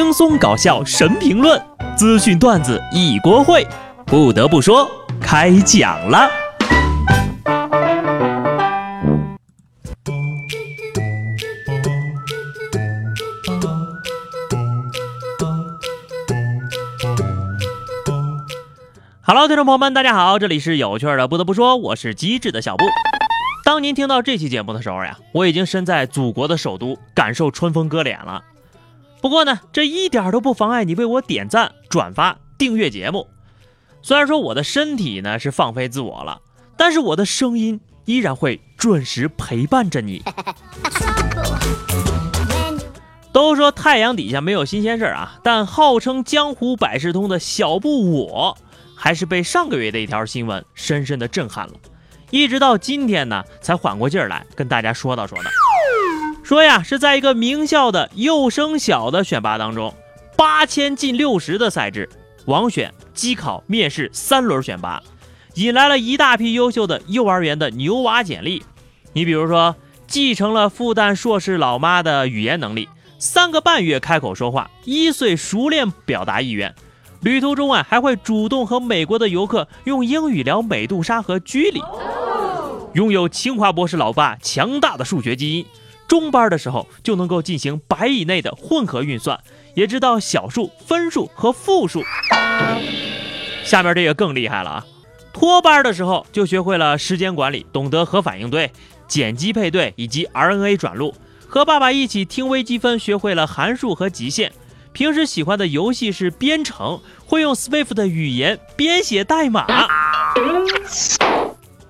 轻松搞笑神评论，资讯段子一锅烩。不得不说，开讲了。Hello，听众朋友们，大家好，这里是有趣的。不得不说，我是机智的小布。当您听到这期节目的时候呀，我已经身在祖国的首都，感受春风割脸了。不过呢，这一点都不妨碍你为我点赞、转发、订阅节目。虽然说我的身体呢是放飞自我了，但是我的声音依然会准时陪伴着你。都说太阳底下没有新鲜事儿啊，但号称江湖百事通的小布我。还是被上个月的一条新闻深深的震撼了，一直到今天呢，才缓过劲儿来跟大家说道说道。说呀，是在一个名校的幼升小的选拔当中，八千进六十的赛制，网选、机考、面试三轮选拔，引来了一大批优秀的幼儿园的牛娃简历。你比如说，继承了复旦硕士老妈的语言能力，三个半月开口说话，一岁熟练表达意愿。旅途中啊，还会主动和美国的游客用英语聊美杜莎和居里。拥有清华博士老爸强大的数学基因，中班的时候就能够进行百以内的混合运算，也知道小数、分数和复数。下面这个更厉害了啊！托班的时候就学会了时间管理，懂得核反应堆、碱基配对以及 RNA 转录。和爸爸一起听微积分，学会了函数和极限。平时喜欢的游戏是编程，会用 Swift 的语言编写代码。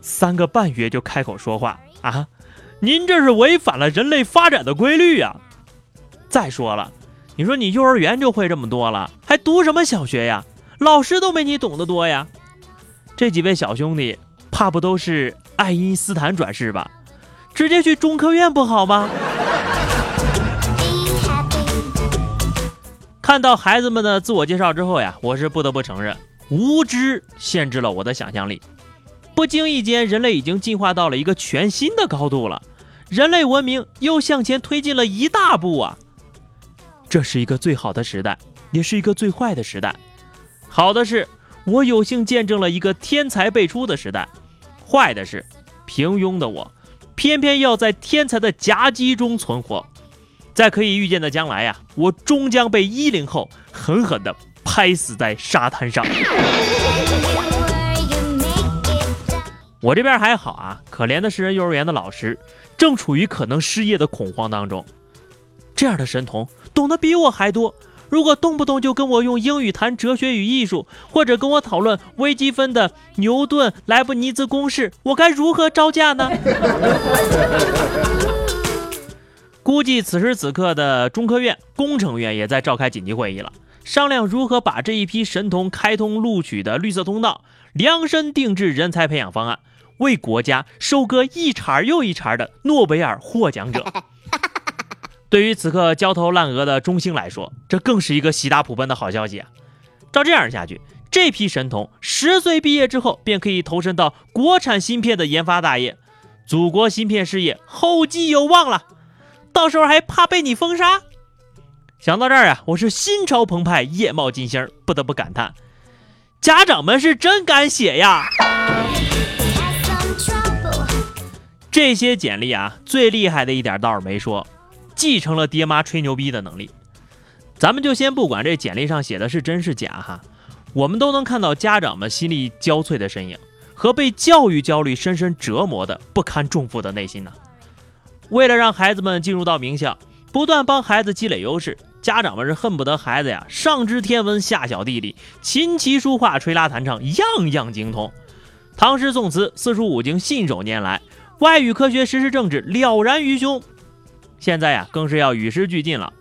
三个半月就开口说话啊！您这是违反了人类发展的规律呀！再说了，你说你幼儿园就会这么多了，还读什么小学呀？老师都没你懂得多呀！这几位小兄弟，怕不都是爱因斯坦转世吧？直接去中科院不好吗？看到孩子们的自我介绍之后呀，我是不得不承认，无知限制了我的想象力。不经意间，人类已经进化到了一个全新的高度了，人类文明又向前推进了一大步啊！这是一个最好的时代，也是一个最坏的时代。好的是，我有幸见证了一个天才辈出的时代；坏的是，平庸的我，偏偏要在天才的夹击中存活。在可以预见的将来呀，我终将被一零后狠狠地拍死在沙滩上。我这边还好啊，可怜的是人幼儿园的老师正处于可能失业的恐慌当中。这样的神童懂得比我还多，如果动不动就跟我用英语谈哲学与艺术，或者跟我讨论微积分的牛顿、莱布尼兹公式，我该如何招架呢？估计此时此刻的中科院工程院也在召开紧急会议了，商量如何把这一批神童开通录取的绿色通道，量身定制人才培养方案，为国家收割一茬又一茬的诺贝尔获奖者。对于此刻焦头烂额的中兴来说，这更是一个喜大普奔的好消息啊！照这样下去，这批神童十岁毕业之后便可以投身到国产芯片的研发大业，祖国芯片事业后继有望了。到时候还怕被你封杀？想到这儿啊，我是心潮澎湃，夜冒金星，不得不感叹：家长们是真敢写呀！这些简历啊，最厉害的一点倒是没说，继承了爹妈吹牛逼的能力。咱们就先不管这简历上写的是真是假哈，我们都能看到家长们心力交瘁的身影和被教育焦虑深深折磨的不堪重负的内心呢。为了让孩子们进入到名校，不断帮孩子积累优势，家长们是恨不得孩子呀上知天文下晓地理，琴棋书画吹拉弹唱样样精通，唐诗宋词四书五经信手拈来，外语科学时事政治了然于胸。现在呀更是要与时俱进了，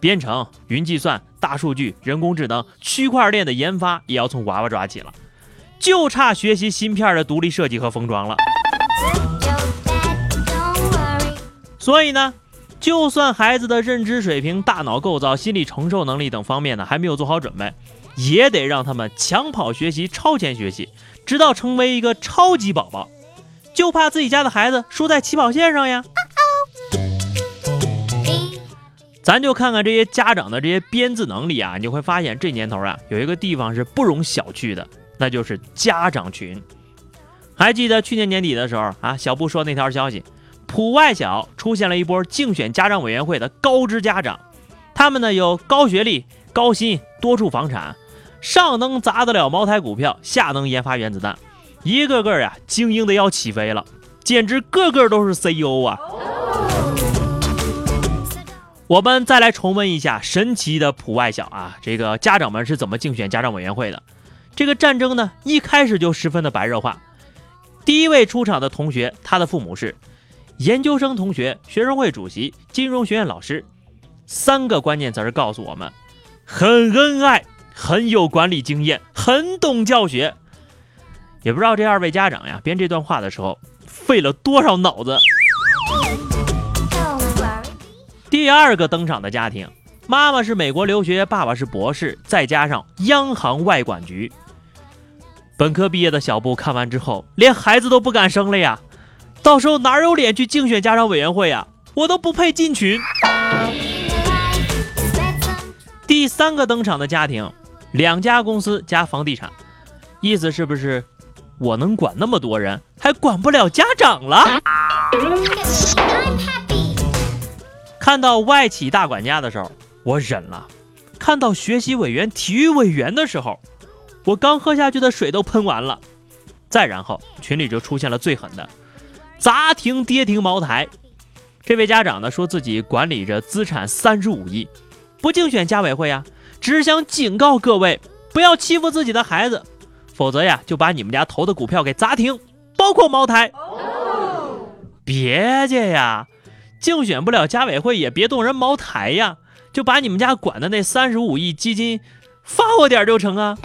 编程、云计算、大数据、人工智能、区块链的研发也要从娃娃抓起了，就差学习芯片的独立设计和封装了。所以呢，就算孩子的认知水平、大脑构造、心理承受能力等方面呢还没有做好准备，也得让他们抢跑学习、超前学习，直到成为一个超级宝宝。就怕自己家的孩子输在起跑线上呀。咱就看看这些家长的这些编字能力啊，你会发现这年头啊，有一个地方是不容小觑的，那就是家长群。还记得去年年底的时候啊，小布说那条消息，普外小出现了一波竞选家长委员会的高知家长，他们呢有高学历、高薪、多处房产，上能砸得了茅台股票，下能研发原子弹，一个个呀精英的要起飞了，简直个个都是 CEO 啊！我们再来重温一下神奇的普外小啊，这个家长们是怎么竞选家长委员会的？这个战争呢，一开始就十分的白热化。第一位出场的同学，他的父母是研究生同学、学生会主席、金融学院老师，三个关键词告诉我们：很恩爱，很有管理经验，很懂教学。也不知道这二位家长呀，编这段话的时候费了多少脑子。第二个登场的家庭，妈妈是美国留学，爸爸是博士，再加上央行外管局。本科毕业的小布看完之后，连孩子都不敢生了呀！到时候哪有脸去竞选家长委员会呀？我都不配进群。第三个登场的家庭，两家公司加房地产，意思是不是我能管那么多人，还管不了家长了？看到外企大管家的时候，我忍了；看到学习委员、体育委员的时候，我刚喝下去的水都喷完了。再然后，群里就出现了最狠的砸停跌停茅台。这位家长呢，说自己管理着资产三十五亿，不竞选家委会啊，只想警告各位不要欺负自己的孩子，否则呀就把你们家投的股票给砸停，包括茅台。别介呀！竞选不了家委会也别动人茅台呀，就把你们家管的那三十五亿基金发我点就成啊。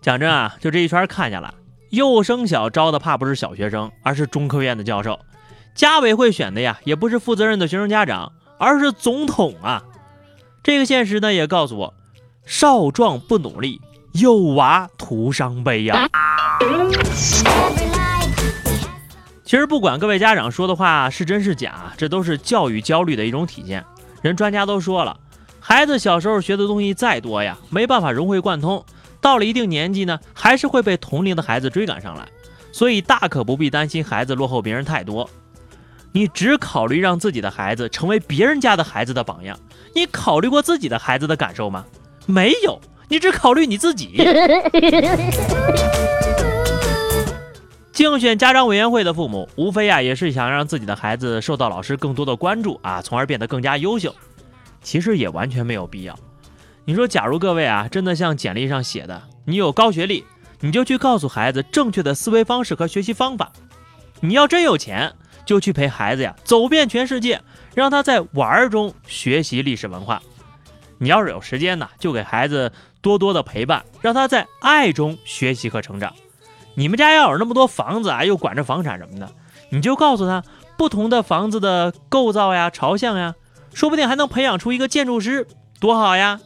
讲真啊，就这一圈看下来，幼升小招的怕不是小学生，而是中科院的教授。家委会选的呀，也不是负责任的学生家长，而是总统啊。这个现实呢，也告诉我，少壮不努力，幼娃徒伤悲呀。其实不管各位家长说的话是真是假，这都是教育焦虑的一种体现。人专家都说了，孩子小时候学的东西再多呀，没办法融会贯通，到了一定年纪呢，还是会被同龄的孩子追赶上来。所以大可不必担心孩子落后别人太多。你只考虑让自己的孩子成为别人家的孩子的榜样，你考虑过自己的孩子的感受吗？没有，你只考虑你自己。竞选家长委员会的父母，无非啊也是想让自己的孩子受到老师更多的关注啊，从而变得更加优秀。其实也完全没有必要。你说，假如各位啊真的像简历上写的，你有高学历，你就去告诉孩子正确的思维方式和学习方法。你要真有钱，就去陪孩子呀走遍全世界，让他在玩儿中学习历史文化。你要是有时间呢，就给孩子多多的陪伴，让他在爱中学习和成长。你们家要有那么多房子啊，又管着房产什么的，你就告诉他不同的房子的构造呀、朝向呀，说不定还能培养出一个建筑师，多好呀！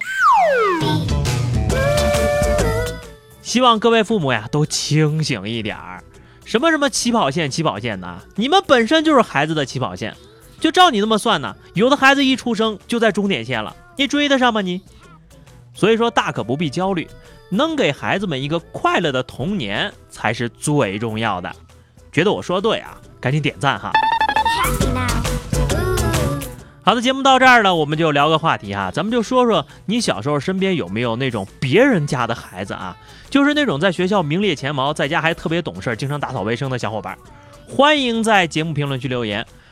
希望各位父母呀都清醒一点儿，什么什么起跑线、起跑线的，你们本身就是孩子的起跑线，就照你那么算呢，有的孩子一出生就在终点线了，你追得上吗你？所以说大可不必焦虑。能给孩子们一个快乐的童年才是最重要的。觉得我说的对啊，赶紧点赞哈！好的，节目到这儿了，我们就聊个话题哈，咱们就说说你小时候身边有没有那种别人家的孩子啊？就是那种在学校名列前茅，在家还特别懂事，经常打扫卫生的小伙伴。欢迎在节目评论区留言，